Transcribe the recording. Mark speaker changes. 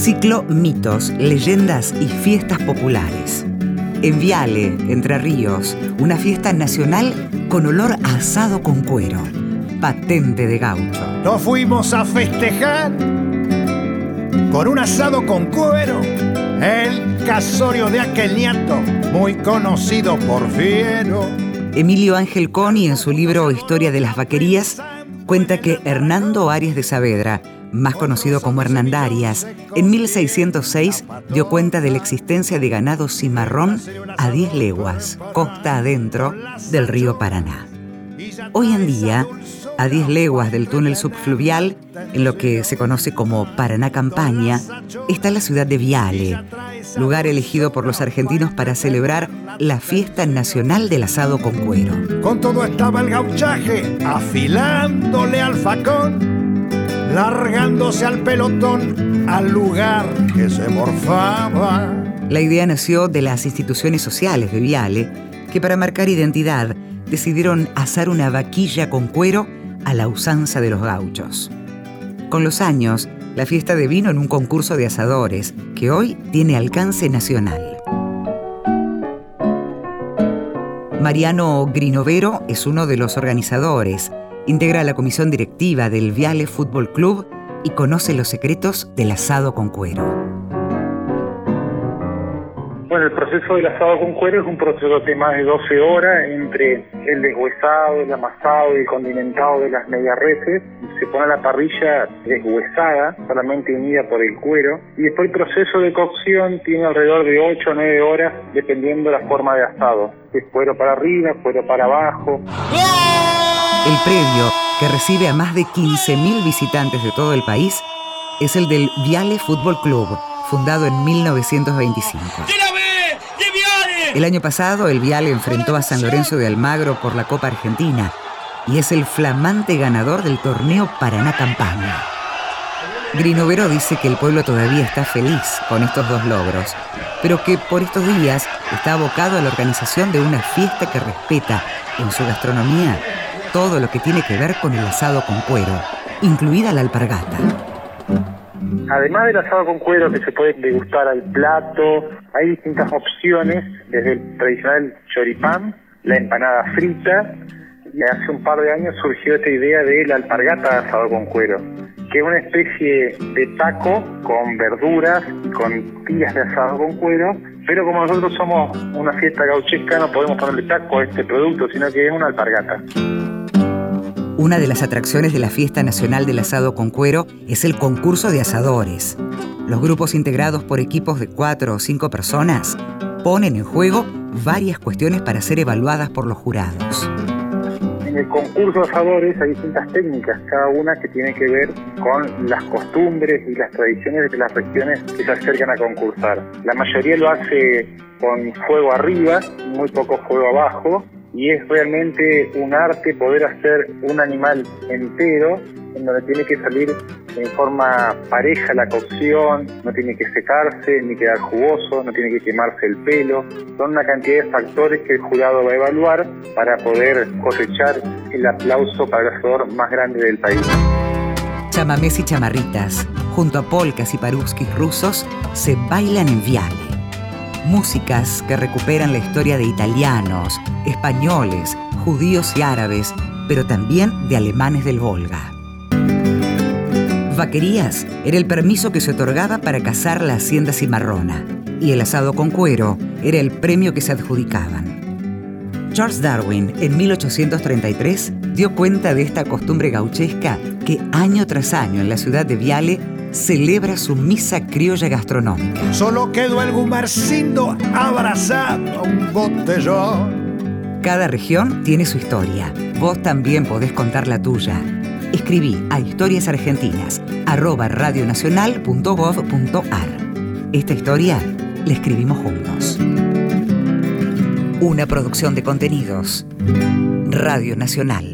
Speaker 1: Ciclo Mitos, Leyendas y Fiestas Populares. En Viale, Entre Ríos, una fiesta nacional con olor a asado con cuero. Patente de gaucho.
Speaker 2: Nos fuimos a festejar con un asado con cuero. El casorio de aquel nieto, muy conocido por fiero.
Speaker 1: Emilio Ángel Coni, en su libro Historia de las Vaquerías, cuenta que Hernando Arias de Saavedra, más conocido como Hernandarias, en 1606 dio cuenta de la existencia de ganado cimarrón a 10 leguas, costa adentro del río Paraná. Hoy en día, a 10 leguas del túnel subfluvial, en lo que se conoce como Paraná Campaña, está la ciudad de Viale, lugar elegido por los argentinos para celebrar la fiesta nacional del asado con cuero.
Speaker 2: Con todo estaba el gauchaje, afilándole al facón, largándose al pelotón, al lugar que se morfaba.
Speaker 1: La idea nació de las instituciones sociales de Viale, que para marcar identidad decidieron asar una vaquilla con cuero a la usanza de los gauchos. Con los años, la fiesta devino en un concurso de asadores que hoy tiene alcance nacional. Mariano Grinovero es uno de los organizadores, integra la comisión directiva del Viale Fútbol Club y conoce los secretos del asado con cuero.
Speaker 3: Bueno, el proceso del asado con cuero es un proceso de más de 12 horas entre el deshuesado, el amasado y el condimentado de las medias reses. Se pone la parrilla deshuesada, solamente unida por el cuero. Y después el proceso de cocción tiene alrededor de 8 o 9 horas, dependiendo de la forma de asado. Es cuero para arriba, cuero para abajo.
Speaker 1: El predio, que recibe a más de 15.000 visitantes de todo el país, es el del Viale Fútbol Club, fundado en 1925. El año pasado, el Viale enfrentó a San Lorenzo de Almagro por la Copa Argentina y es el flamante ganador del torneo Paraná Campaña. Grinovero dice que el pueblo todavía está feliz con estos dos logros, pero que por estos días está abocado a la organización de una fiesta que respeta en su gastronomía todo lo que tiene que ver con el asado con cuero, incluida la alpargata.
Speaker 3: Además del asado con cuero que se puede degustar al plato, hay distintas opciones, desde el tradicional choripán, la empanada frita, hace un par de años surgió esta idea de la alpargata de asado con cuero, que es una especie de taco con verduras con tiras de asado con cuero, pero como nosotros somos una fiesta gauchesca no podemos ponerle taco a este producto, sino que es una alpargata.
Speaker 1: Una de las atracciones de la Fiesta Nacional del Asado con Cuero es el concurso de asadores. Los grupos integrados por equipos de cuatro o cinco personas ponen en juego varias cuestiones para ser evaluadas por los jurados.
Speaker 3: En el concurso de asadores hay distintas técnicas, cada una que tiene que ver con las costumbres y las tradiciones de las regiones que se acercan a concursar. La mayoría lo hace con fuego arriba, muy poco fuego abajo, y es realmente un arte poder hacer un animal entero en donde tiene que salir en forma pareja la cocción, no tiene que secarse ni quedar jugoso, no tiene que quemarse el pelo. Son una cantidad de factores que el jurado va a evaluar para poder cosechar el aplauso para el asador más grande del país.
Speaker 1: Chamamés y chamarritas, junto a polcas y paruskis rusos, se bailan en Viale músicas que recuperan la historia de italianos, españoles, judíos y árabes, pero también de alemanes del Volga. Vaquerías era el permiso que se otorgaba para cazar la hacienda cimarrona y el asado con cuero era el premio que se adjudicaban. Charles Darwin, en 1833, dio cuenta de esta costumbre gauchesca que año tras año en la ciudad de Viale celebra su misa criolla gastronómica.
Speaker 2: Solo quedó el gumarcindo abrazado a un botellón.
Speaker 1: Cada región tiene su historia. Vos también podés contar la tuya. Escribí a historiasargentinas@radionacional.gov.ar. Esta historia la escribimos juntos. Una producción de contenidos. Radio Nacional.